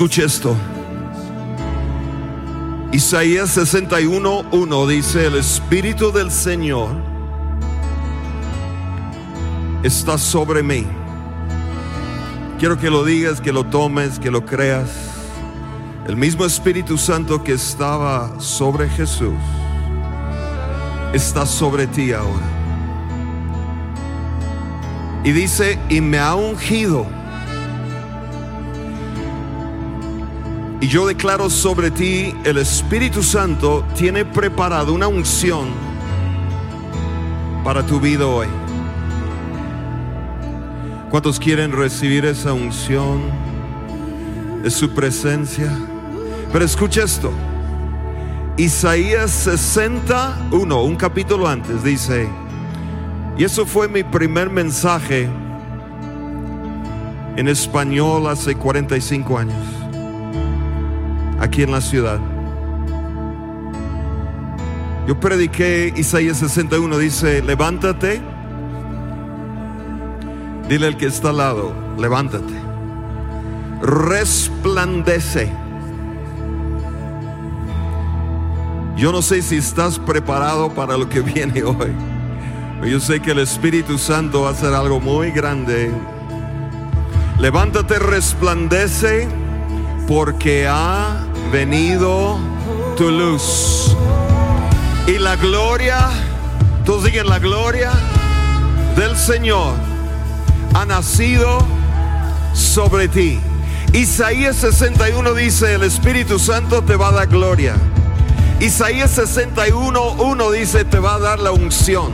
Escuche esto. Isaías 61.1 dice, el Espíritu del Señor está sobre mí. Quiero que lo digas, que lo tomes, que lo creas. El mismo Espíritu Santo que estaba sobre Jesús está sobre ti ahora. Y dice, y me ha ungido. Y yo declaro sobre ti, el Espíritu Santo tiene preparado una unción para tu vida hoy. ¿Cuántos quieren recibir esa unción de su presencia? Pero escucha esto. Isaías 61, un capítulo antes, dice, y eso fue mi primer mensaje en español hace 45 años aquí en la ciudad. Yo prediqué Isaías 61, dice, levántate. Dile al que está al lado, levántate. Resplandece. Yo no sé si estás preparado para lo que viene hoy. Yo sé que el Espíritu Santo va a hacer algo muy grande. Levántate, resplandece, porque ha venido tu luz. Y la gloria, todos digan la gloria del Señor ha nacido sobre ti. Isaías 61 dice, el Espíritu Santo te va a dar gloria. Isaías 61, 1 dice, te va a dar la unción.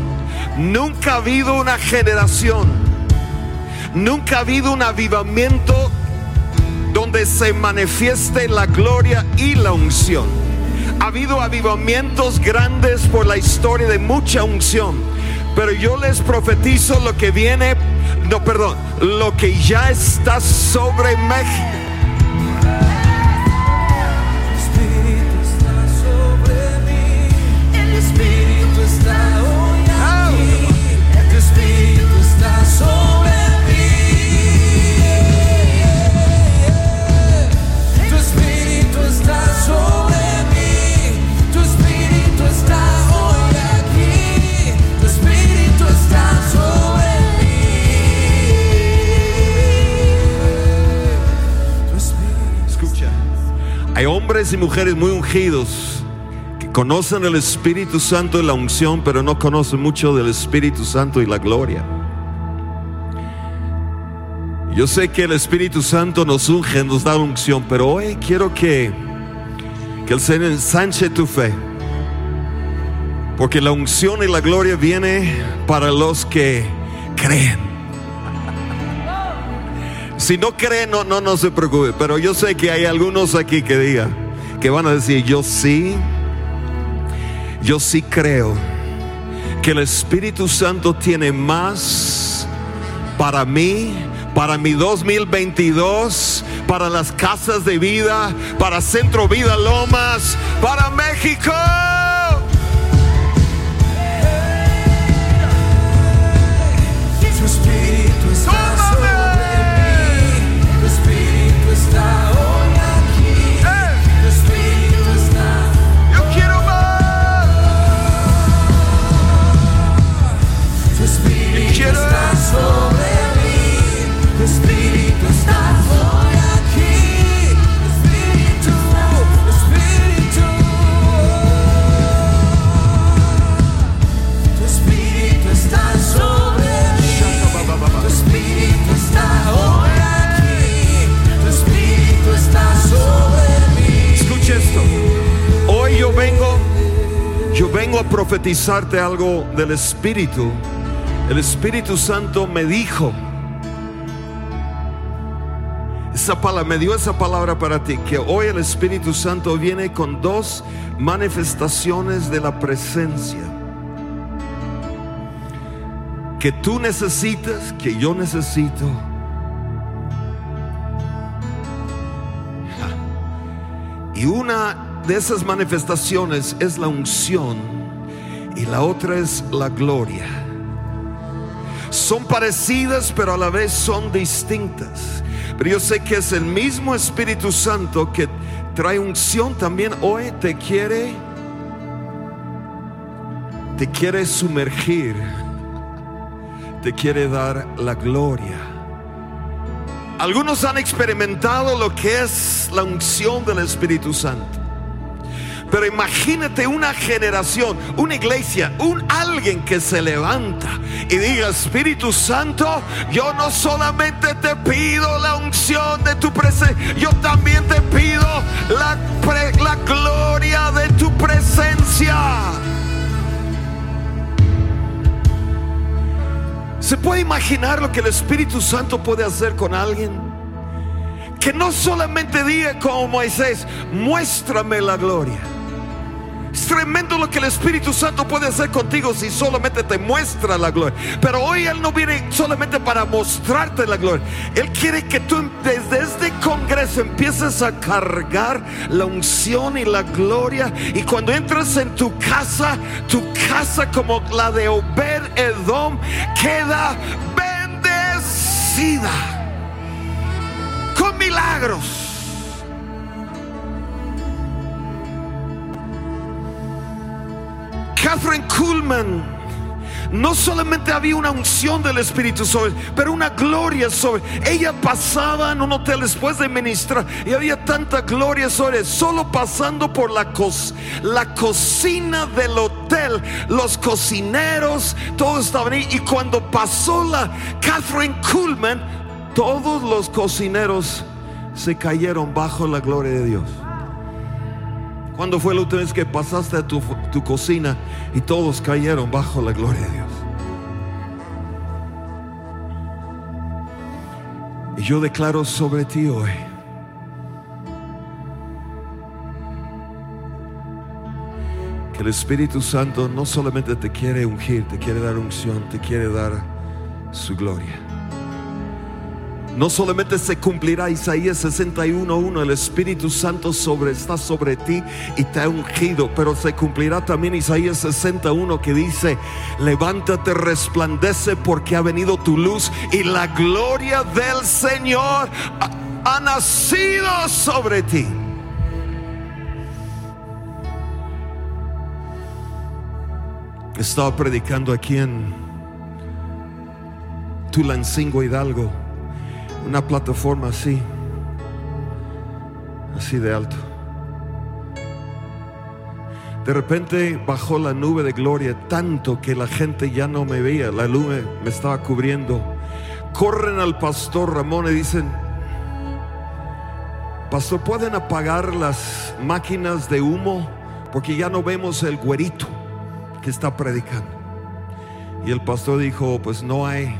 Nunca ha habido una generación, nunca ha habido un avivamiento se manifieste la gloria y la unción. Ha habido avivamientos grandes por la historia de mucha unción, pero yo les profetizo lo que viene, no, perdón, lo que ya está sobre México. Hay hombres y mujeres muy ungidos que conocen el Espíritu Santo y la unción, pero no conocen mucho del Espíritu Santo y la gloria. Yo sé que el Espíritu Santo nos unge, nos da unción, pero hoy quiero que, que el Señor ensanche tu fe. Porque la unción y la gloria viene para los que creen. Si no creen, no, no, no se preocupe. Pero yo sé que hay algunos aquí que digan, que van a decir, yo sí, yo sí creo que el Espíritu Santo tiene más para mí, para mi 2022, para las casas de vida, para Centro Vida Lomas, para México. Tu espíritu a profetizarte algo del Espíritu. El Espíritu Santo me dijo, esa palabra, me dio esa palabra para ti, que hoy el Espíritu Santo viene con dos manifestaciones de la presencia. Que tú necesitas, que yo necesito. Y una de esas manifestaciones es la unción y la otra es la gloria. Son parecidas pero a la vez son distintas. Pero yo sé que es el mismo Espíritu Santo que trae unción también hoy te quiere te quiere sumergir. Te quiere dar la gloria. Algunos han experimentado lo que es la unción del Espíritu Santo. Pero imagínate una generación, una iglesia, un alguien que se levanta y diga, Espíritu Santo, yo no solamente te pido la unción de tu presencia, yo también te pido la, gloria de tu presencia. ¿Se puede imaginar lo que el Espíritu Santo puede hacer con alguien? Que no solamente diga como Moisés, muéstrame la gloria. Es tremendo lo que el Espíritu Santo puede hacer contigo si solamente te muestra la gloria. Pero hoy Él no viene solamente para mostrarte la gloria. Él quiere que tú desde este congreso empieces a cargar la unción y la gloria. Y cuando entras en tu casa, tu casa como la de Obed Edom queda bendecida con milagros. Catherine Kuhlman. No solamente había una unción del Espíritu sobre, pero una gloria sobre. Ella pasaba en un hotel después de ministrar y había tanta gloria sobre, solo pasando por la, la cocina del hotel, los cocineros, todos estaban ahí. Y cuando pasó la Catherine Kuhlman, todos los cocineros se cayeron bajo la gloria de Dios. ¿Cuándo fue la última vez que pasaste a tu, cocina y todos cayeron bajo la gloria de Dios? Y yo declaro sobre ti hoy que el Espíritu Santo no solamente te quiere ungir, te quiere dar unción, te quiere dar su gloria. No solamente se cumplirá Isaías 61:1, el Espíritu Santo sobre, está sobre ti y te ha ungido, pero se cumplirá también Isaías 61 que dice, levántate, resplandece porque ha venido tu luz y la gloria del Señor ha, nacido sobre ti. Estaba predicando aquí en Tulancingo Hidalgo una plataforma así, así de alto. De repente bajó la nube de gloria tanto que la gente ya no me veía, la nube me estaba cubriendo. Corren al pastor Ramón y dicen, pastor, ¿pueden apagar las máquinas de humo? Porque ya no vemos el güerito que está predicando. Y el pastor dijo, pues no hay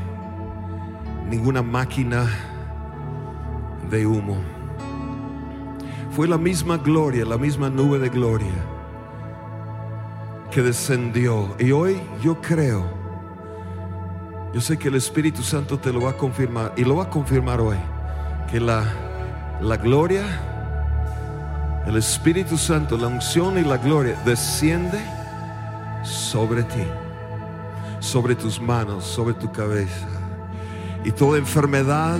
ninguna máquina de humo. Fue la misma gloria, la misma nube de gloria que descendió. Y hoy yo creo, yo sé que el Espíritu Santo te lo va a confirmar y lo va a confirmar hoy, que la, la gloria, el Espíritu Santo, la unción y la gloria desciende sobre ti, sobre tus manos, sobre tu cabeza. Y toda enfermedad,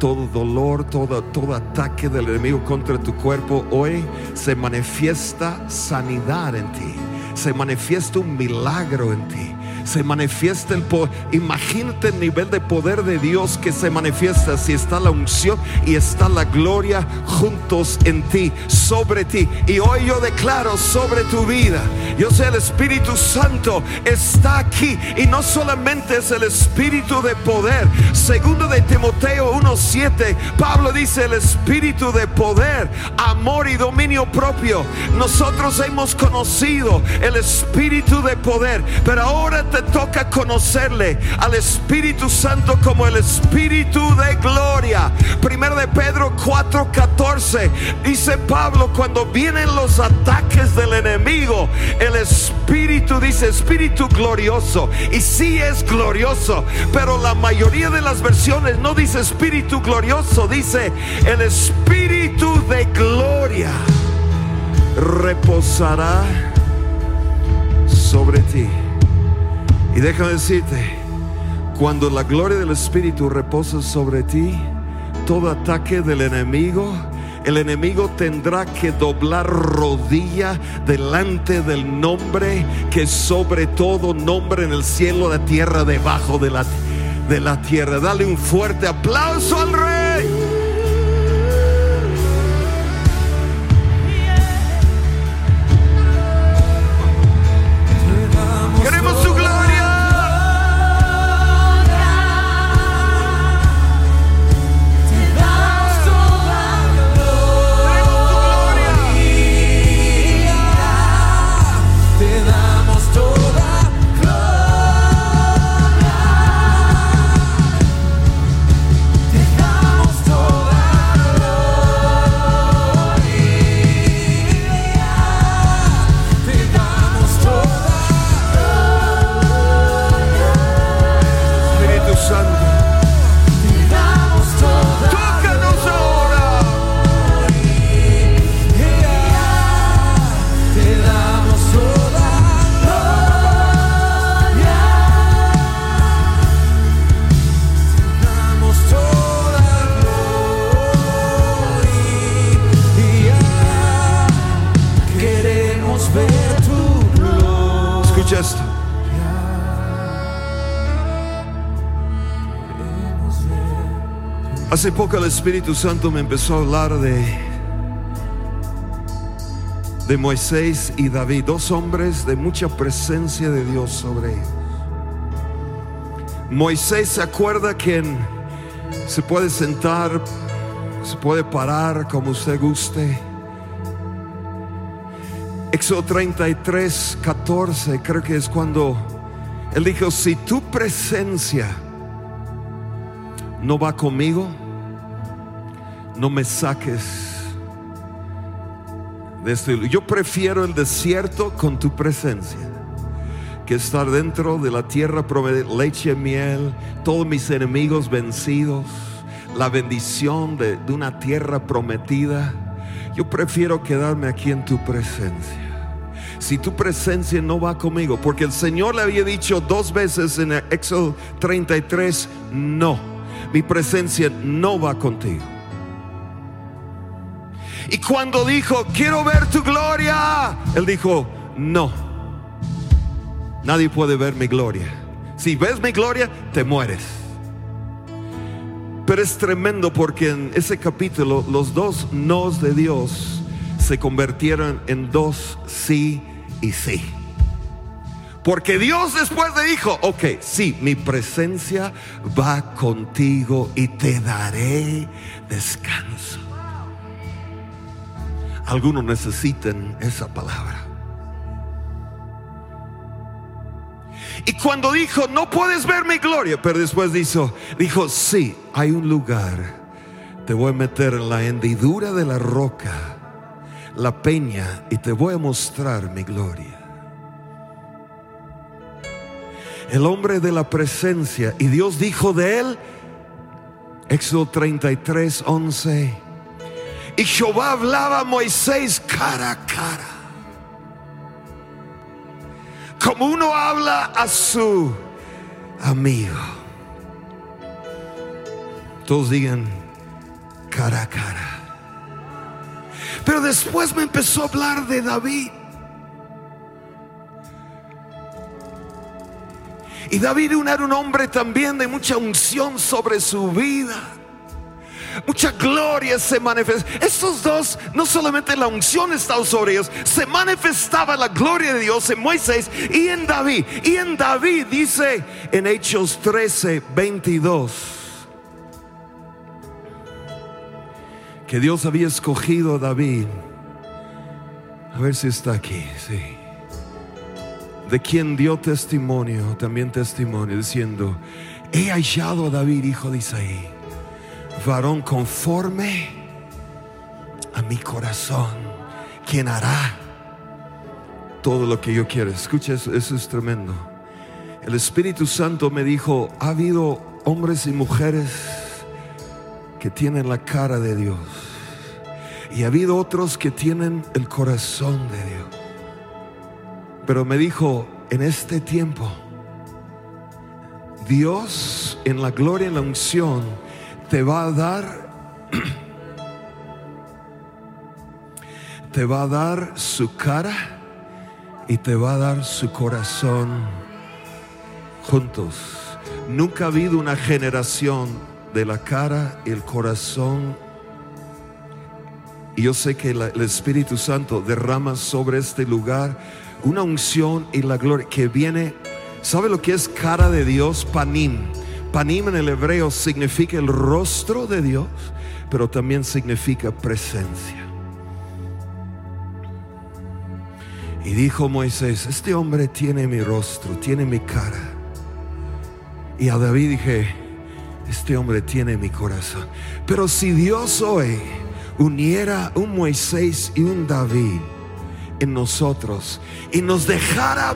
todo dolor, todo, todo ataque del enemigo contra tu cuerpo, hoy se manifiesta sanidad en ti. Se manifiesta un milagro en ti. Se manifiesta el poder. Imagínate el nivel de poder de Dios que se manifiesta si está la unción y está la gloria juntos en ti, sobre ti. Y hoy yo declaro sobre tu vida. Yo sé el Espíritu Santo está aquí y no solamente es el Espíritu de poder. Segundo de Timoteo 1:7, Pablo dice el Espíritu de poder, amor y dominio propio. Nosotros hemos conocido el Espíritu de poder, pero ahora te toca conocerle al Espíritu Santo como el Espíritu de gloria. Primero de Pedro 4:14 dice Pablo cuando vienen los ataques del enemigo, el Espíritu dice Espíritu glorioso y sí es glorioso, pero la mayoría de las versiones no dice Espíritu glorioso, dice el Espíritu de gloria reposará sobre ti. Y déjame decirte, cuando la gloria del Espíritu reposa sobre ti, todo ataque del enemigo, el enemigo tendrá que doblar rodilla delante del nombre que sobre todo nombre en el cielo, la tierra, debajo de la, de la tierra. Dale un fuerte aplauso al rey. Hace poco el Espíritu Santo me empezó a hablar de de Moisés y David, dos hombres de mucha presencia de Dios sobre ellos. Moisés se acuerda que se puede sentar, se puede parar como usted guste. Éxodo 33, 14, creo que es cuando él dijo, si tu presencia no va conmigo, no me saques de este. Yo prefiero el desierto con tu presencia que estar dentro de la tierra leche y miel, todos mis enemigos vencidos, la bendición de, de una tierra prometida. Yo prefiero quedarme aquí en tu presencia. Si tu presencia no va conmigo, porque el Señor le había dicho dos veces en Éxodo 33, no, mi presencia no va contigo. Y cuando dijo, quiero ver tu gloria, él dijo, no, nadie puede ver mi gloria. Si ves mi gloria, te mueres. Pero es tremendo porque en ese capítulo los dos nos de Dios se convirtieron en dos sí y sí. Porque Dios después le dijo, ok, sí, mi presencia va contigo y te daré descanso. Algunos necesitan esa palabra. Y cuando dijo, no puedes ver mi gloria, pero después dijo, dijo, sí, hay un lugar. Te voy a meter en la hendidura de la roca, la peña, y te voy a mostrar mi gloria. El hombre de la presencia. Y Dios dijo de él, Éxodo 33, 11. Y Jehová hablaba a Moisés cara a cara. Como uno habla a su amigo. Todos digan cara a cara. Pero después me empezó a hablar de David. Y David era un hombre también de mucha unción sobre su vida. Mucha gloria se manifestó. Estos dos, no solamente la unción estaba sobre ellos, se manifestaba la gloria de Dios en Moisés y en David. Y en David dice en Hechos 13, 22, que Dios había escogido a David. A ver si está aquí, sí. De quien dio testimonio, también testimonio, diciendo, he hallado a David, hijo de Isaí varón conforme a mi corazón, quien hará todo lo que yo quiero. Escucha, eso, eso es tremendo. El Espíritu Santo me dijo, ha habido hombres y mujeres que tienen la cara de Dios. Y ha habido otros que tienen el corazón de Dios. Pero me dijo, en este tiempo, Dios en la gloria, en la unción, te va a dar, te va a dar su cara y te va a dar su corazón juntos. Nunca ha habido una generación de la cara y el corazón. Y yo sé que el Espíritu Santo derrama sobre este lugar una unción y la gloria que viene. ¿Sabe lo que es cara de Dios? Panim. Panim en el hebreo significa el rostro de Dios, pero también significa presencia. Y dijo Moisés, este hombre tiene mi rostro, tiene mi cara. Y a David dije, este hombre tiene mi corazón. Pero si Dios hoy uniera un Moisés y un David en nosotros y nos dejara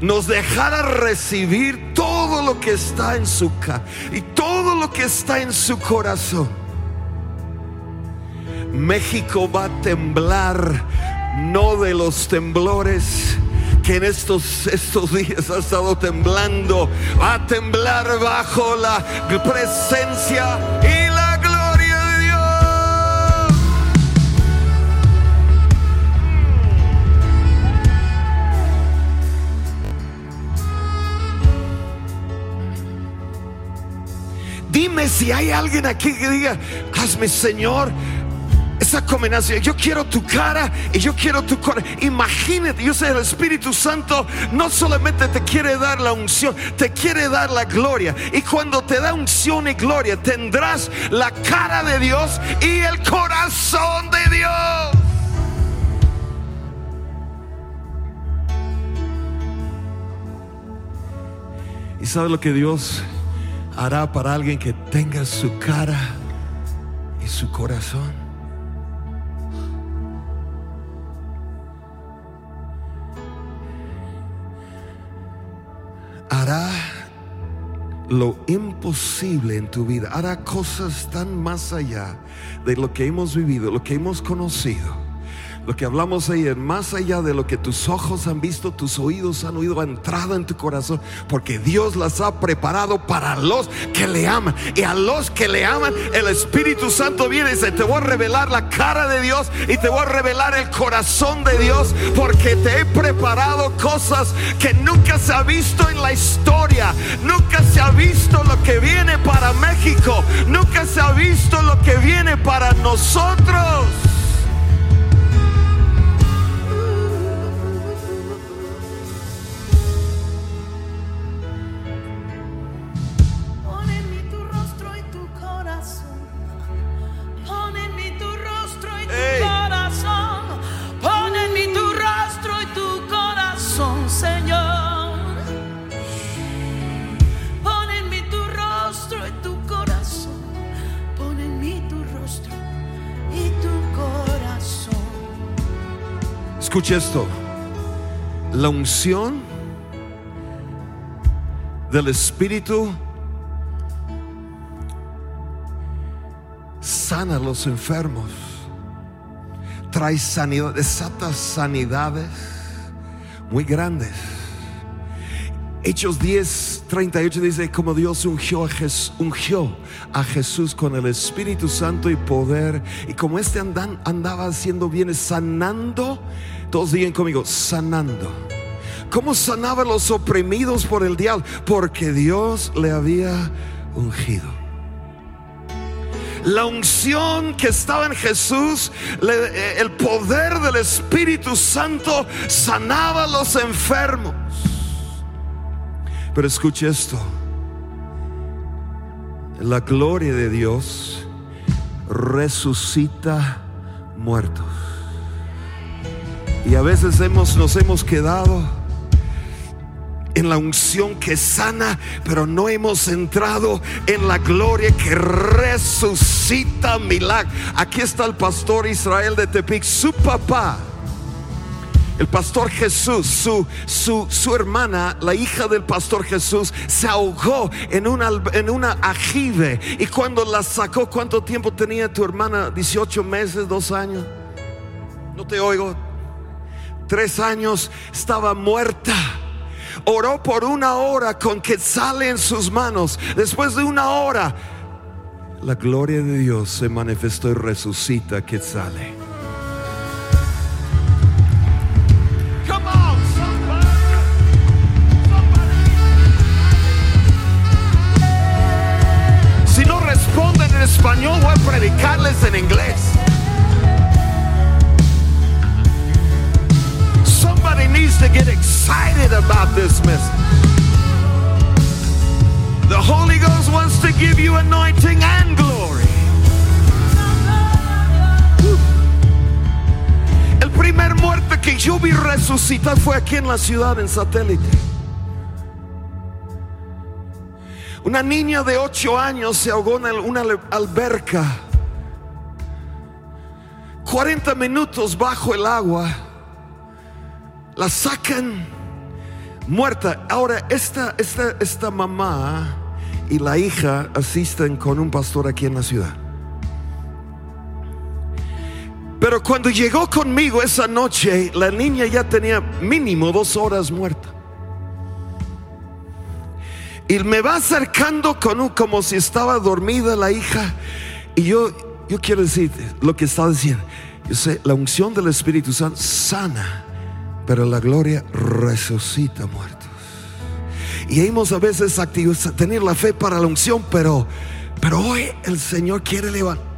nos dejara recibir todo lo que está en su cara y todo lo que está en su corazón. México va a temblar, no de los temblores que en estos, estos días ha estado temblando, va a temblar bajo la presencia y Dime si hay alguien aquí que diga, hazme Señor esa combinación. Yo quiero tu cara y yo quiero tu corazón. Imagínate, yo sé, el Espíritu Santo no solamente te quiere dar la unción, te quiere dar la gloria. Y cuando te da unción y gloria, tendrás la cara de Dios y el corazón de Dios. ¿Y sabe lo que Dios hará para alguien que tenga su cara y su corazón? Hará lo imposible en tu vida. Hará cosas tan más allá de lo que hemos vivido, lo que hemos conocido. Lo que hablamos ayer, más allá de lo que tus ojos han visto, tus oídos han oído, ha entrado en tu corazón, porque Dios las ha preparado para los que le aman. Y a los que le aman, el Espíritu Santo viene y dice, te voy a revelar la cara de Dios y te voy a revelar el corazón de Dios, porque te he preparado cosas que nunca se ha visto en la historia, nunca se ha visto lo que viene para México, nunca se ha visto lo que viene para nosotros. Escucha esto. la unción del Espíritu sana a los enfermos, trae sanidad, desata sanidades muy grandes. Hechos 10, 38 dice, como Dios ungió a, Jes- ungió a Jesús con el Espíritu Santo y poder, y como este andan- andaba haciendo bienes, sanando, todos digan conmigo, sanando. ¿Cómo sanaba a los oprimidos por el diablo? Porque Dios le había ungido. La unción que estaba en Jesús, eh, el poder del Espíritu Santo sanaba a los enfermos. Pero escuche esto. La gloria de Dios resucita muertos. Y a veces hemos, nos hemos quedado en la unción que sana, pero no hemos entrado en la gloria que resucita milagros. Aquí está el pastor Israel de Tepic, su papá. El pastor Jesús, su, su, su hermana, la hija del pastor Jesús, se ahogó en una, en una. Y cuando la sacó, ¿cuánto tiempo tenía tu hermana? 18 meses, dos años. No te oigo. Tres años estaba muerta. Oró por una hora con quetzal en sus manos. Después de una hora, la gloria de Dios se manifestó y resucita somebody. Somebody. Si no responden en español, voy a predicarles en inglés. To get excited about this message. The Holy Ghost wants to give you anointing and glory. El primer muerto que yo vi resucitar fue aquí en la ciudad, en satélite. Una niña de 8 años se ahogó en una alberca. 40 minutos bajo el agua. La sacan muerta. Ahora, esta, esta, esta mamá y la hija asisten con un pastor aquí en la ciudad. Pero cuando llegó conmigo esa noche, la niña ya tenía mínimo dos horas muerta. Y me va acercando con un, como si estaba dormida la hija. Y yo, yo quiero decirte lo que está diciendo. Yo sé, la unción del Espíritu Santo sana, pero la gloria resucita muertos. Y hemos a veces activos, tener la fe para la unción, pero, pero hoy el Señor quiere levantar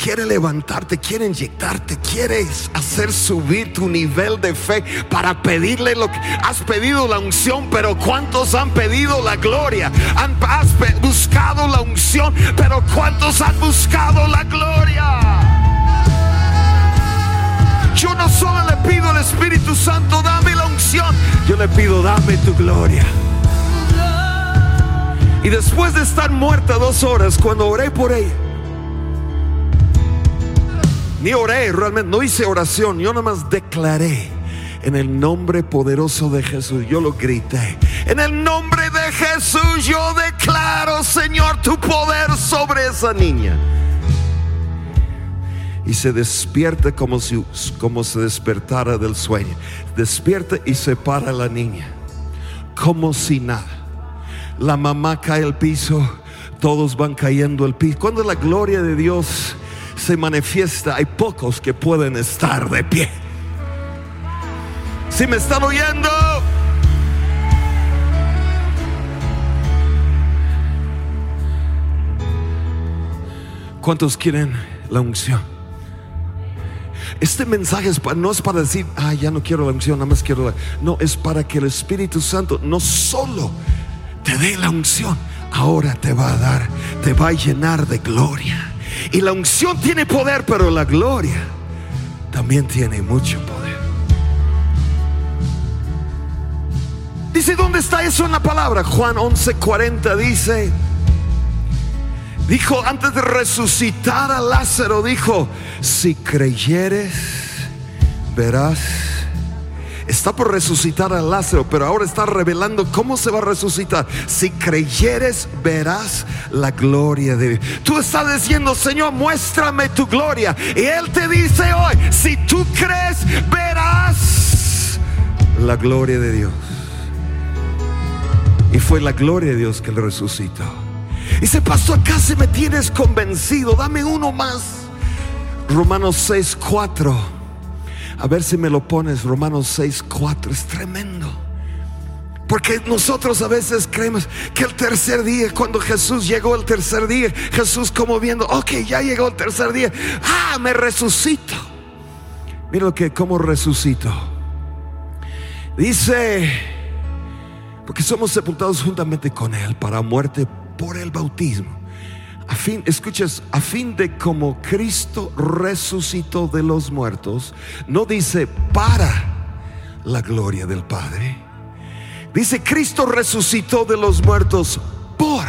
quiere levantarte, quiere inyectarte, quiere hacer subir tu nivel de fe para pedirle lo que has pedido la unción, pero ¿cuántos han pedido la gloria? Han, has buscado la unción, pero ¿cuántos han buscado la gloria? Yo no solo le pido al Espíritu Santo, dame la unción, yo le pido, dame tu gloria. Y después de estar muerta dos horas, cuando oré por ella, ni oré, realmente no hice oración, yo nada más declaré en el nombre poderoso de Jesús, yo lo grité. En el nombre de Jesús yo declaro, Señor, tu poder sobre esa niña. Y se despierta como si como se despertara del sueño. Despierta y se para la niña, como si nada. La mamá cae al piso, todos van cayendo al piso. Cuando la gloria de Dios se manifiesta, hay pocos que pueden estar de pie. Si me están oyendo, ¿cuántos quieren la unción? Este mensaje no es para decir, ah, ya no quiero la unción, nada más quiero la. No, es para que el Espíritu Santo no solo te dé la unción, ahora te va a dar, te va a llenar de gloria. Y la unción tiene poder, pero la gloria también tiene mucho poder. Dice, ¿dónde está eso en la palabra? Juan 11:40 dice, dijo antes de resucitar a Lázaro, dijo, si creyeres, verás. Está por resucitar a Lázaro, pero ahora está revelando cómo se va a resucitar. Si creyeres, verás la gloria de Dios. Tú estás diciendo, Señor, muéstrame tu gloria. Y Él te dice hoy, si tú crees, verás la gloria de Dios. Y fue la gloria de Dios que le resucitó. Y se pasó acá, si me tienes convencido, dame uno más. Romanos 6, 4. A ver si me lo pones, Romanos 6, 4. Es tremendo. Porque nosotros a veces creemos que el tercer día, cuando Jesús llegó el tercer día, Jesús como viendo, ok, ya llegó el tercer día, ah, me resucito. Mira lo que, cómo resucito. Dice, porque somos sepultados juntamente con Él para muerte por el bautismo. Escuchas, a fin de como Cristo resucitó de los muertos, no dice para la gloria del Padre. Dice Cristo resucitó de los muertos por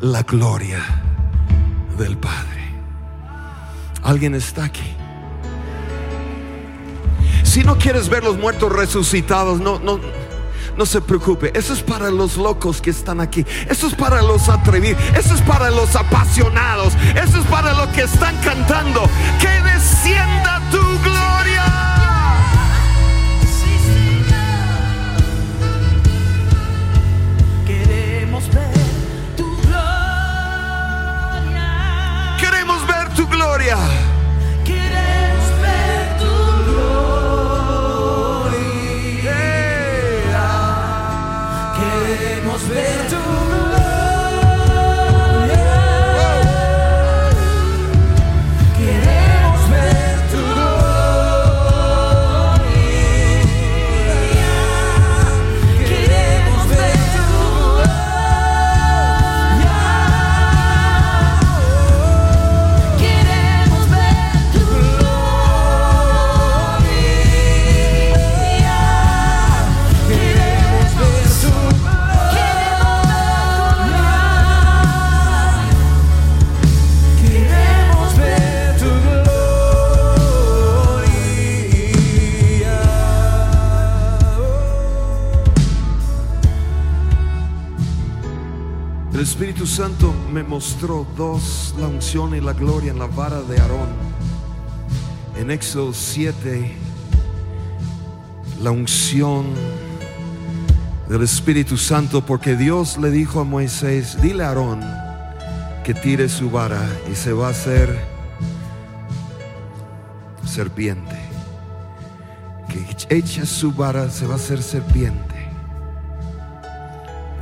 la gloria del Padre. ¿Alguien está aquí? Si no quieres ver los muertos resucitados, no, no, no se preocupe. Eso es para los locos que están aquí. Eso es para los atrevidos. Eso es para los apasionados. Eso es para los que están cantando. Que descienda tu gloria. Sí, Señor. Queremos ver tu gloria. Queremos ver tu gloria. Santo me mostró dos, la unción y la gloria en la vara de Aarón. En Éxodo 7, la unción del Espíritu Santo, porque Dios le dijo a Moisés, dile a Aarón que tire su vara y se va a hacer serpiente. Que echa su vara, se va a hacer serpiente.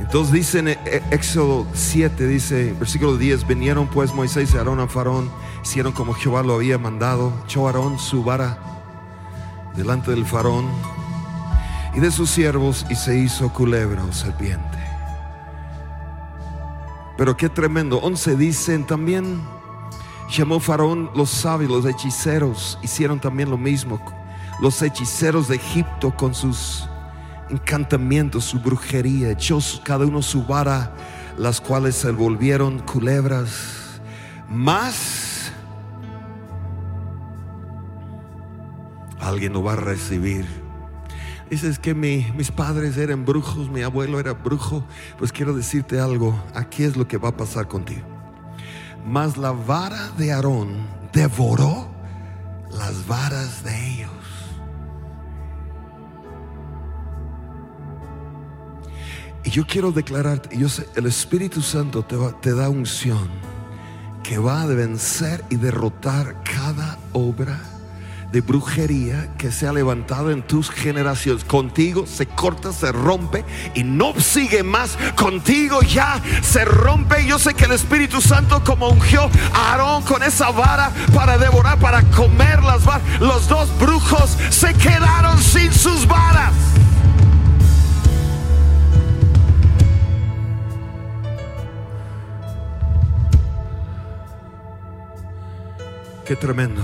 Entonces dice en E- Éxodo 7, dice, versículo 10, vinieron pues Moisés y Aarón a Faraón, hicieron como Jehová lo había mandado, echó Aarón su vara delante del Faraón y de sus siervos y se hizo culebra o serpiente. Pero qué tremendo, 11 dicen también, llamó Faraón los sabios, los hechiceros, hicieron también lo mismo, los hechiceros de Egipto con sus encantamientos, su brujería, echó cada uno su vara, las cuales se volvieron culebras. Más alguien lo va a recibir. Dices que mi- mis padres eran brujos, mi abuelo era brujo. Pues quiero decirte algo, aquí es lo que va a pasar contigo. Mas la vara de Aarón devoró las varas de yo quiero declararte, yo sé, el Espíritu Santo te, da unción que va a vencer y derrotar cada obra de brujería que se ha levantado en tus generaciones. Contigo se corta, se rompe y no sigue más. Contigo ya se rompe. Yo sé que el Espíritu Santo como ungió a Aarón con esa vara para devorar, para comer las varas. Los dos brujos se quedaron sin sus varas. Qué tremendo.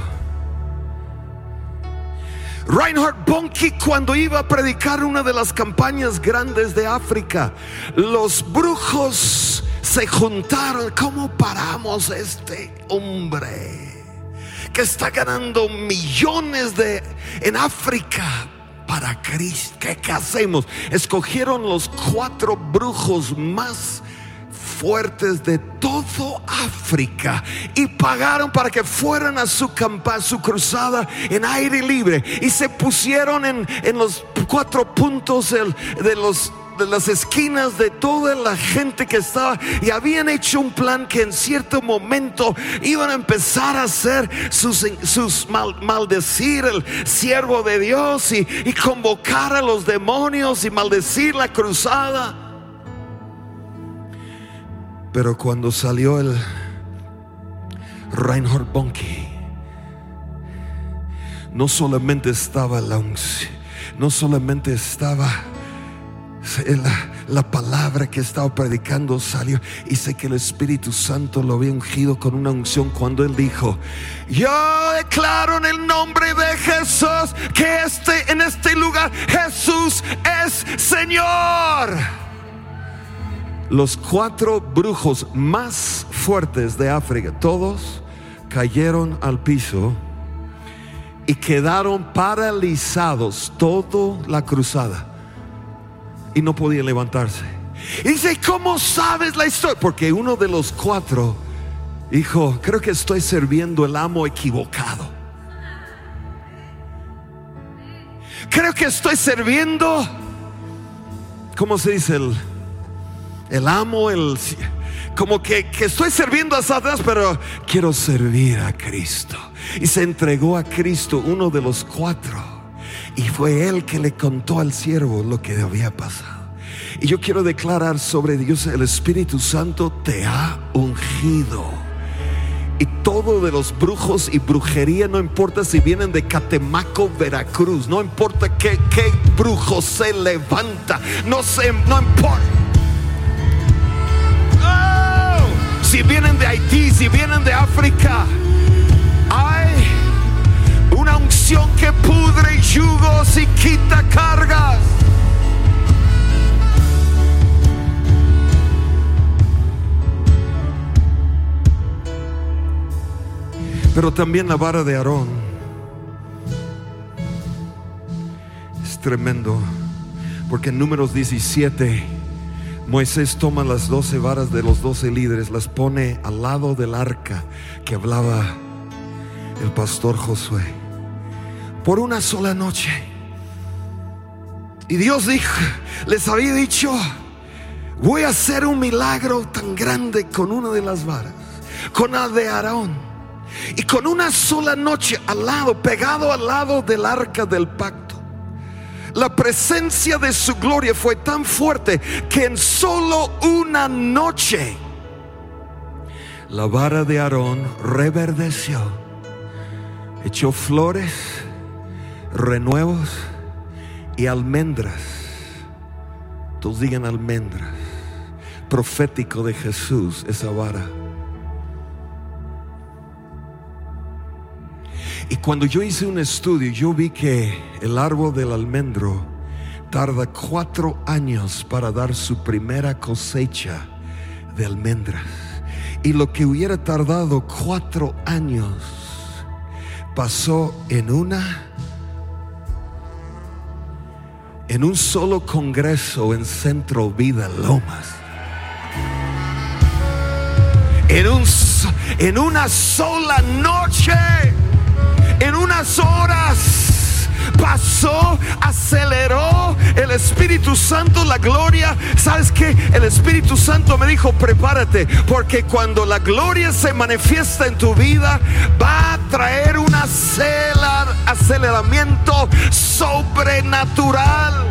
Reinhard Bonnke cuando iba a predicar una de las campañas grandes de África, los brujos se juntaron. ¿Cómo paramos a este hombre que está ganando millones de en África? levantar a Cristo. ¿Qué, qué hacemos? Escogieron los cuatro brujos más fuertes de todo África y pagaron para que fueran a su campa, su cruzada en aire libre y se pusieron en, en los cuatro puntos de los de las esquinas de toda la gente que estaba y habían hecho un plan que en cierto momento iban a empezar a hacer sus, sus mal- maldecir el siervo de Dios y, y convocar a los demonios y maldecir la cruzada. Pero cuando salió el Reinhard Bonnke, no solamente estaba la unción, no solamente estaba la, la palabra que estaba predicando salió y sé que el Espíritu Santo lo había ungido con una unción cuando él dijo yo declaro en el nombre de Jesús que este en este lugar Jesús es Señor los cuatro brujos más fuertes de África, todos cayeron al piso y quedaron paralizados toda la cruzada y no podían levantarse. Y dice, ¿cómo sabes la historia? Porque uno de los cuatro dijo, creo que estoy sirviendo el amo equivocado. Creo que estoy sirviendo, ¿cómo se dice? El, el amo, el como que, que estoy sirviendo a Satanás, pero quiero servir a Cristo. Y se entregó a Cristo uno de los cuatro. Y fue él que le contó al siervo lo que había pasado. Y yo quiero declarar sobre Dios, el Espíritu Santo te ha ungido. Y todo de los brujos y brujería, no importa si vienen de Catemaco, Veracruz, no importa qué, qué brujo se levanta, no se, no importa. Si vienen de Haití, si vienen de África, hay una unción que pudre yugos y quita cargas. Pero también la vara de Aarón es tremendo, porque en números 17 Moisés toma las doce varas de los doce líderes, las pone al lado del arca que hablaba el pastor Josué, por una sola noche. Y Dios dijo, les había dicho, voy a hacer un milagro tan grande con una de las varas, con la de Aarón. Y con una sola noche al lado, pegado al lado del arca del pacto. La presencia de su gloria fue tan fuerte que en solo una noche la vara de Aarón reverdeció, echó flores, renuevos y almendras. Todos digan almendras. Profético de Jesús, esa vara. Y cuando yo hice un estudio, yo vi que el árbol del almendro tarda cuatro años para dar su primera cosecha de almendras. Y lo que hubiera tardado cuatro años pasó en una, en un solo congreso en Centro Vida Lomas. En, un, en una sola noche horas pasó, aceleró el Espíritu Santo, la gloria. ¿Sabes qué? El Espíritu Santo me dijo, prepárate, porque cuando la gloria se manifiesta en tu vida, va a traer un aceler- aceleramiento sobrenatural.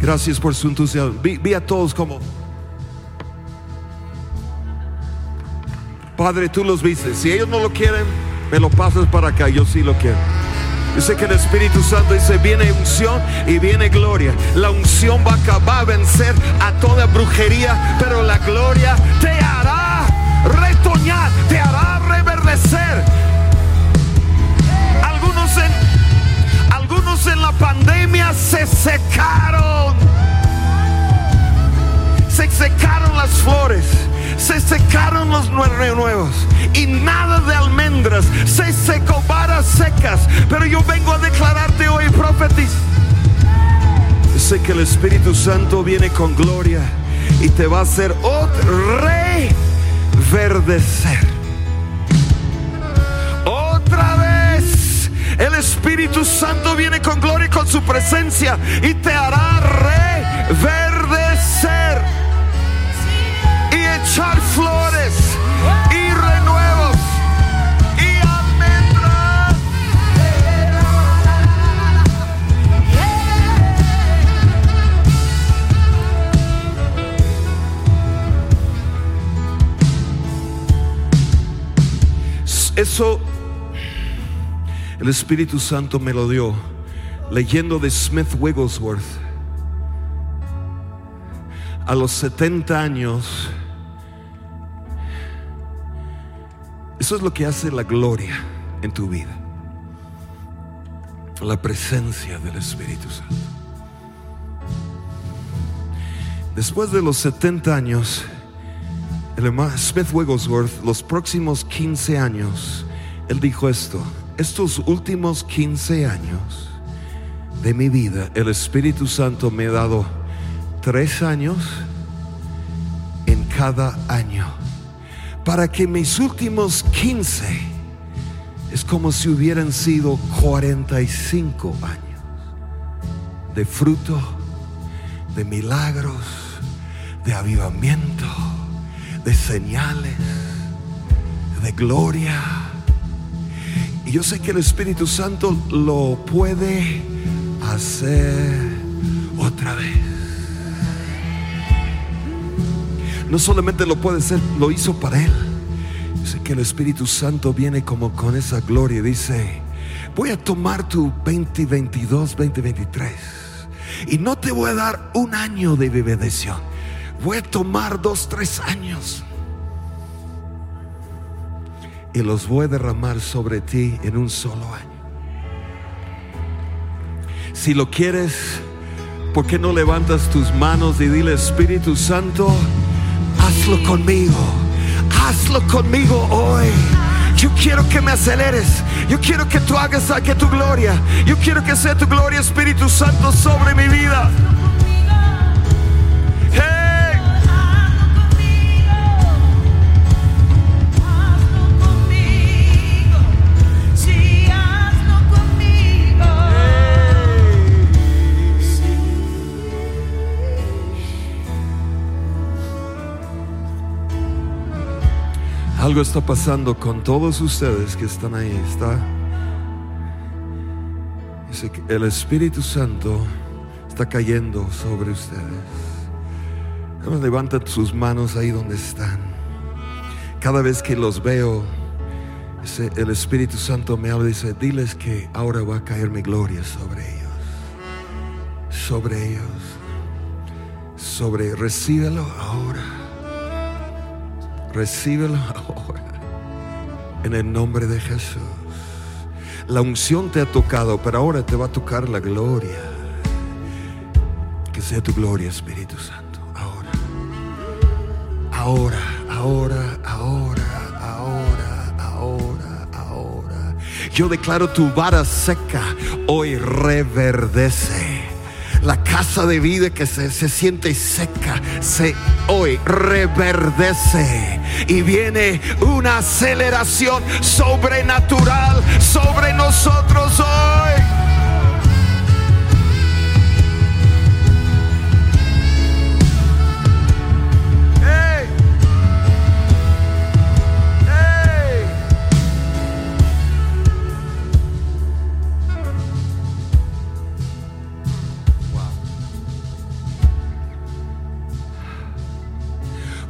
Gracias por su entusiasmo. Vi, vi a todos como... Padre, tú los viste. Si ellos no lo quieren, me lo pasas para acá. Yo sí lo quiero. Yo que el Espíritu Santo dice, viene unción y viene gloria. La unción va a, acabar, a vencer a toda brujería, pero la gloria te hará retoñar, te hará reverdecer. Algunos en, algunos en la pandemia se secaron. Se secaron las flores, se secaron los nue- nuevos y nada de almendra almendras, se secó varas secas. Pero yo vengo a declararte hoy, profetiz. Sé que el Espíritu Santo viene con gloria y te va a hacer otro reverdecer. Otra vez el Espíritu Santo viene con gloria y con su presencia y te hará reverdecer Eso el Espíritu Santo me lo dio leyendo de Smith Wigglesworth. A los 70 años, eso es lo que hace la gloria en tu vida. La presencia del Espíritu Santo. Después de los 70 años, el hermano Smith Wigglesworth, los próximos 15 años, él dijo esto, estos últimos 15 años de mi vida, el Espíritu Santo me ha dado tres años en cada año, para que mis últimos 15 es como si hubieran sido 45 años de fruto, de milagros, de avivamiento de señales, de gloria. Y yo sé que el Espíritu Santo lo puede hacer otra vez. No solamente lo puede hacer, lo hizo para Él. Yo sé que el Espíritu Santo viene como con esa gloria y dice, voy a tomar tu 2022, 2023 y no te voy a dar un año de bendición voy a tomar dos, tres años y los voy a derramar sobre ti en un solo año. Si lo quieres, ¿por qué no levantas tus manos y dile Espíritu Santo, hazlo conmigo, hazlo conmigo hoy? Yo quiero que me aceleres. Yo quiero que tú hagas que tu gloria. Yo quiero que sea tu gloria, Espíritu Santo, sobre mi vida. Algo está pasando con todos ustedes que están ahí. Está. El Espíritu Santo está cayendo sobre ustedes. Levanten sus manos ahí donde están. Cada vez que los veo, el Espíritu Santo me habla y dice, diles que ahora va a caer mi gloria sobre ellos. Sobre ellos. Sobre, recíbelo ahora. Recíbelo ahora. En el nombre de Jesús. La unción te ha tocado, pero ahora te va a tocar la gloria. Que sea tu gloria, Espíritu Santo. Ahora. Ahora, ahora, ahora, ahora, ahora, ahora. Yo declaro tu vara seca hoy reverdece. La casa de vida que se, se siente seca, se hoy reverdece. Y viene una aceleración sobrenatural sobre nosotros hoy.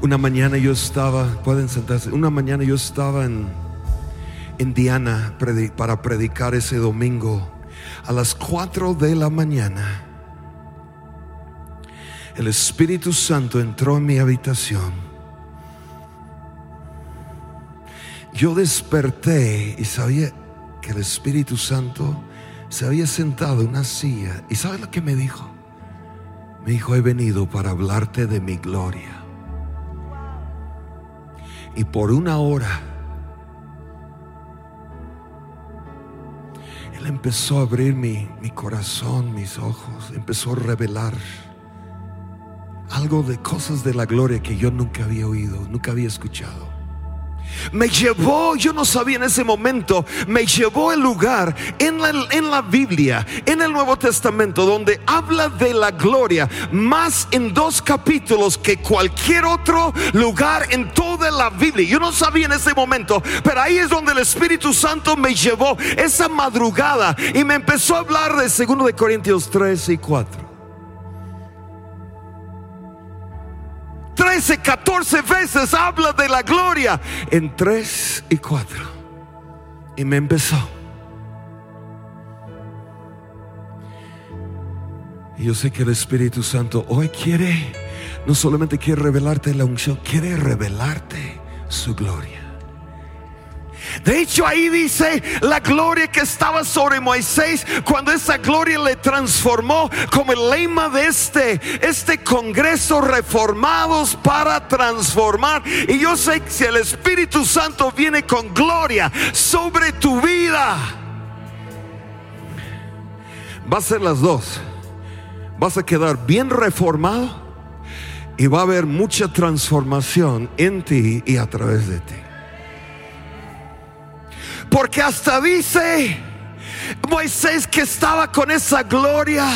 Una mañana yo estaba, pueden sentarse, una mañana yo estaba en Indiana predi- para predicar ese domingo a las 4 de la mañana. El Espíritu Santo entró en mi habitación. Yo desperté y sabía que el Espíritu Santo se había sentado en una silla. ¿Y sabe lo que me dijo? Me dijo, he venido para hablarte de mi gloria y por una hora Él empezó a abrir mi, mi corazón, mis ojos, empezó a revelar algo de cosas de la gloria que yo nunca había oído, nunca había escuchado. Me llevó, yo no sabía en ese momento, me llevó el lugar en la, Biblia, en el Nuevo Testamento, donde habla de la gloria, más en dos capítulos que cualquier otro lugar en toda la Biblia. Yo no sabía en ese momento, pero ahí es donde el Espíritu Santo me llevó esa madrugada y me empezó a hablar de 2 de Corintios 3 y 4. 13, 14 veces habla de la gloria en 3 y 4. Y me empezó. Y yo sé que el Espíritu Santo hoy quiere, no solamente quiere revelarte la unción, quiere revelarte su gloria. De hecho, ahí dice la gloria que estaba sobre Moisés cuando esa gloria le transformó como el lema de este, este congreso reformados para transformar. Y yo sé que si el Espíritu Santo viene con gloria sobre tu vida, va a ser las dos. Vas a quedar bien reformado y va a haber mucha transformación en ti y a través de ti. Porque hasta dice Moisés que estaba con esa gloria.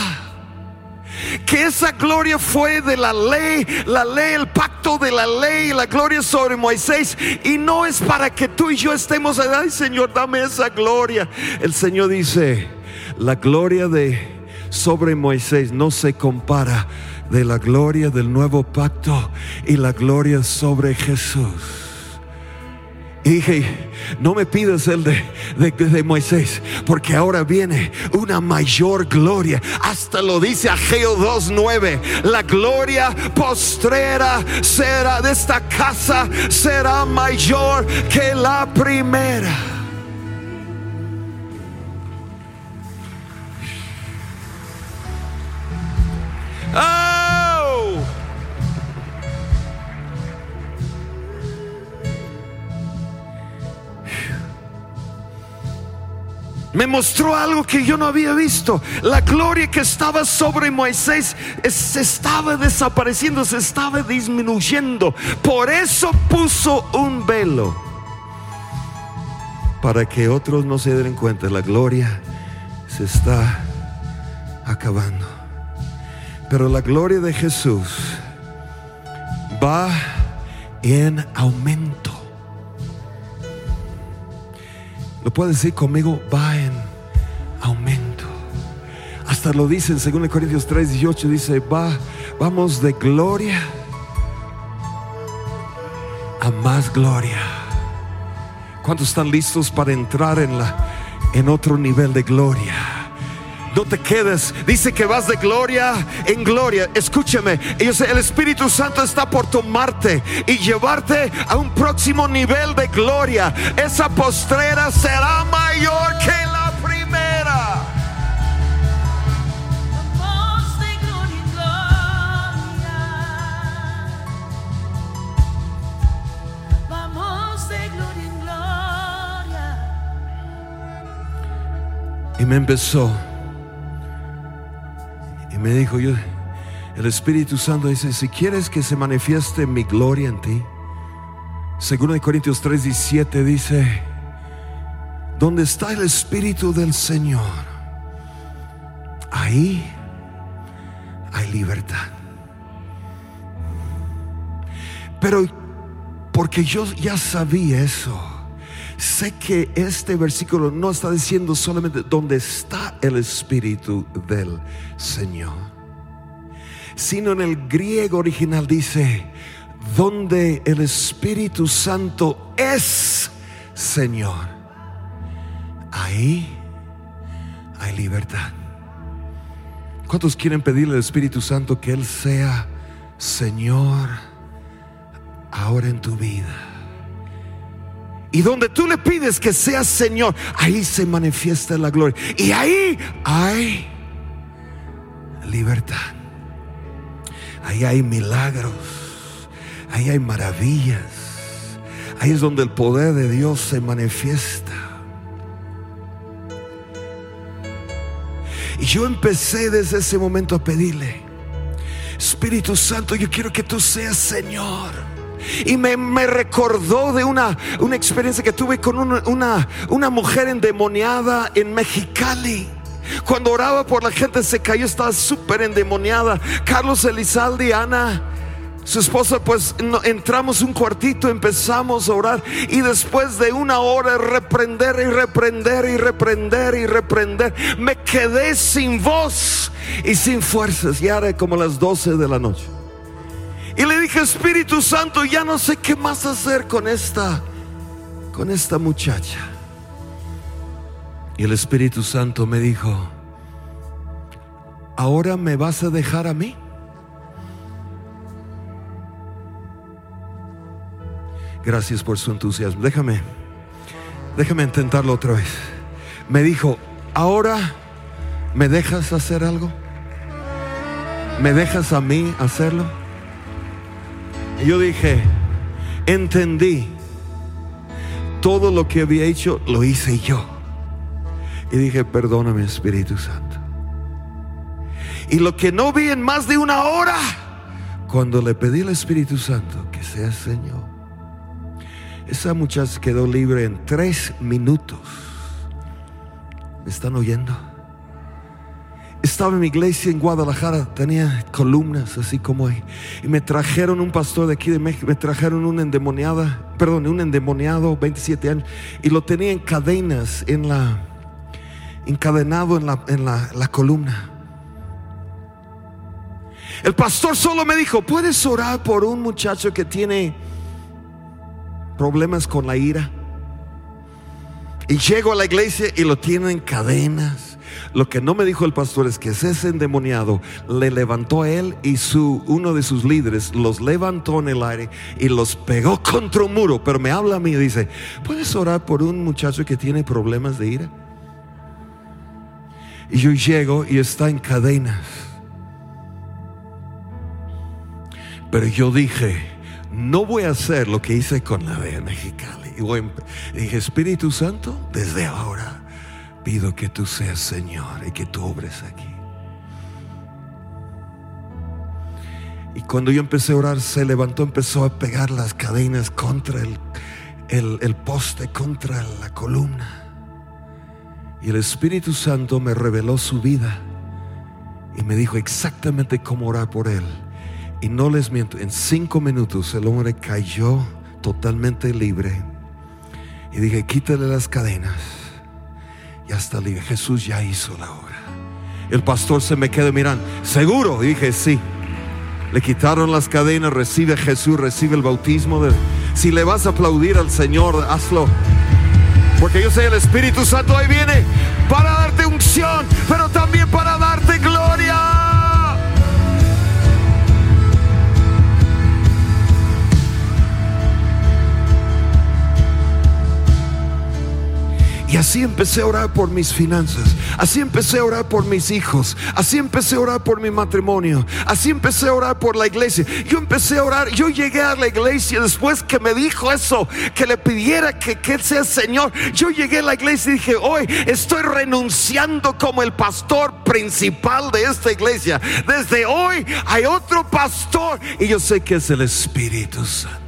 Que esa gloria fue de la ley, la ley, el pacto de la ley, la gloria sobre Moisés. Y no es para que tú y yo estemos, ay Señor, dame esa gloria. El Señor dice, la gloria de sobre Moisés no se compara de la gloria del nuevo pacto y la gloria sobre Jesús. Y dije, no me pidas el de, de, de Moisés, porque ahora viene una mayor gloria. Hasta lo dice Ageo 2.9. La gloria postrera será de esta casa, será mayor que la primera. Mostró algo que yo no había visto. La gloria que estaba sobre Moisés se estaba desapareciendo, se estaba disminuyendo. Por eso puso un velo. Para que otros no se den cuenta, la gloria se está acabando. Pero la gloria de Jesús va en aumento. Lo puede decir conmigo, va en aumento. Hasta lo dice en 2 Corintios 3, 18, dice, va, vamos de gloria a más gloria. ¿Cuántos están listos para entrar en la en otro nivel de gloria? No te quedes. Dice que vas de gloria en gloria. Escúchame. El Espíritu Santo está por tomarte y llevarte a un próximo nivel de gloria. Esa postrera será mayor que la Me empezó. Y me dijo, yo, el Espíritu Santo dice, si quieres que se manifieste mi gloria en ti, segundo de Corintios 3, 17 dice, donde está el Espíritu del Señor, ahí hay libertad. Pero porque yo ya sabía eso, sé que este versículo no está diciendo solamente dónde está el Espíritu del Señor, sino en el griego original dice, donde el Espíritu Santo es Señor, ahí hay libertad. ¿Cuántos quieren pedirle al Espíritu Santo que Él sea Señor ahora en tu vida? Y donde tú le pides que sea Señor, ahí se manifiesta la gloria. Y ahí hay libertad. Ahí hay milagros. Ahí hay maravillas. Ahí es donde el poder de Dios se manifiesta. Y yo empecé desde ese momento a pedirle, Espíritu Santo, yo quiero que tú seas Señor. Y me, me recordó de una, una experiencia que tuve con una, una, mujer endemoniada en Mexicali. Cuando oraba por la gente se cayó, estaba súper endemoniada. Carlos Elizalde, Ana, su esposa, pues no- entramos un cuartito, empezamos a orar y después de una hora reprender y reprender y reprender y reprender, me quedé sin voz y sin fuerzas. Ya era como las 12 de la noche. Y le dije, Espíritu Santo, ya no sé qué más hacer con esta, con esta muchacha. Y el Espíritu Santo me dijo, ¿ahora me vas a dejar a mí? Gracias por su entusiasmo. Déjame, déjame intentarlo otra vez. Me dijo, ¿ahora me dejas hacer algo? ¿Me dejas a mí hacerlo? Yo dije, entendí. Todo lo que había hecho lo hice yo. Y dije, perdóname Espíritu Santo. Y lo que no vi en más de una hora, cuando le pedí al Espíritu Santo que sea Señor, esa muchacha quedó libre en tres minutos. ¿Me están oyendo? Estaba en mi iglesia en Guadalajara, tenía columnas así como ahí. Y me trajeron un pastor de aquí de México, me trajeron una endemoniada, perdón, un endemoniado, 27 años, y lo tenía en cadenas, en la, encadenado en la, en la, la columna. El pastor solo me dijo, ¿puedes orar por un muchacho que tiene problemas con la ira? Y llego a la iglesia y lo tienen en cadenas. Lo que no me dijo el pastor es que ese endemoniado le levantó a él y su, uno de sus líderes los levantó en el aire y los pegó contra un muro. Pero me habla a mí y dice, ¿puedes orar por un muchacho que tiene problemas de ira? Y yo llego y está en cadenas. Pero yo dije, no voy a hacer lo que hice con la de Mexicali. Y voy dije, Espíritu Santo, desde ahora pido que tú seas Señor y que tú obres aquí. Y cuando yo empecé a orar, se levantó, empezó a pegar las cadenas contra el, el- el poste, contra la columna. Y el Espíritu Santo me reveló su vida y me dijo exactamente cómo orar por él. Y no les miento, en cinco minutos el hombre cayó totalmente libre. Y dije, quítale las cadenas. Y hasta le dije, Jesús ya hizo la obra. El pastor se me quedó mirando, ¿seguro? Dije, sí. Le quitaron las cadenas, recibe Jesús, recibe el bautismo. De... Si le vas a aplaudir al Señor, hazlo. Porque yo sé el Espíritu Santo ahí viene para darte unción, pero también para darte Y así empecé a orar por mis finanzas, así empecé a orar por mis hijos, así empecé a orar por mi matrimonio, así empecé a orar por la iglesia. Yo empecé a orar, yo llegué a la iglesia después que me dijo eso, que le pidiera que, que sea Señor. Yo llegué a la iglesia y dije, hoy estoy renunciando como el pastor principal de esta iglesia. Desde hoy hay otro pastor y yo sé que es el Espíritu Santo.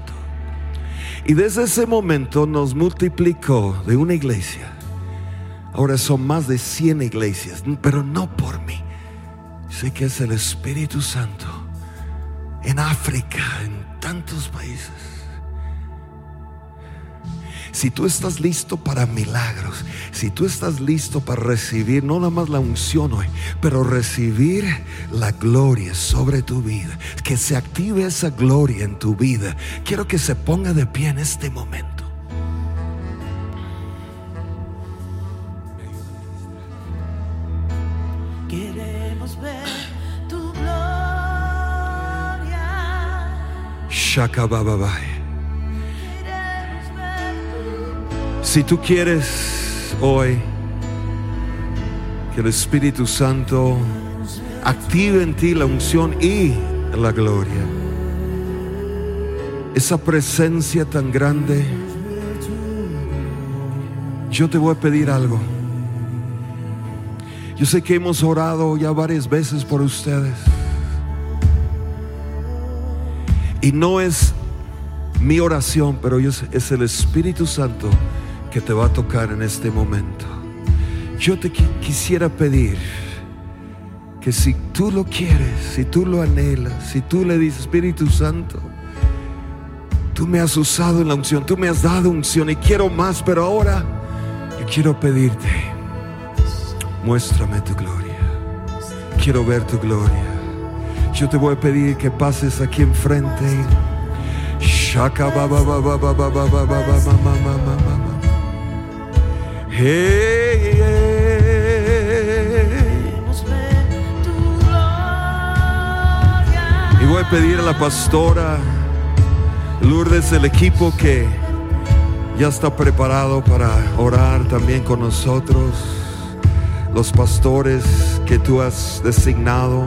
Y desde ese momento nos multiplicó de una iglesia. Ahora son más de 100 iglesias, pero no por mí. Sé que es el Espíritu Santo en África, en tantos países. Si tú estás listo para milagros, si tú estás listo para recibir no nada más la unción hoy, pero recibir la gloria sobre tu vida, que se active esa gloria en tu vida, quiero que se ponga de pie en este momento. Queremos ver Si tú quieres hoy que el Espíritu Santo active en ti la unción y la gloria, esa presencia tan grande, yo te voy a pedir algo. Yo sé que hemos orado ya varias veces por ustedes. Y no es mi oración, pero es el Espíritu Santo que te va a tocar en este momento. Yo te qui- quisiera pedir que si tú lo quieres, si tú lo anhelas, si tú le dices, Espíritu Santo, tú me has usado en la unción, tú me has dado unción y quiero más, pero ahora yo quiero pedirte, muéstrame tu gloria. Quiero ver tu gloria. Yo te voy a pedir que pases aquí enfrente. Shaka ba ba ba ba ba ba ba ba ba ba ma ma ma ma ma ma. Y voy a pedir a la pastora Lourdes, el equipo que ya está preparado para orar también con nosotros. Los pastores que tú has designado.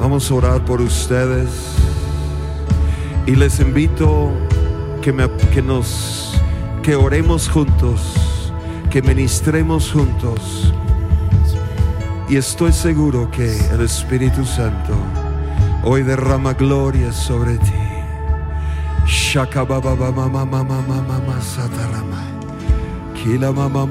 Vamos a orar por ustedes. Y les invito que, me- que nos que oremos juntos, que ministremos juntos. Y estoy seguro que el Espíritu Santo hoy derrama gloria sobre ti. Shaka ba ba ba ma ma ma ma ma ma ma satarama. Kila ma ma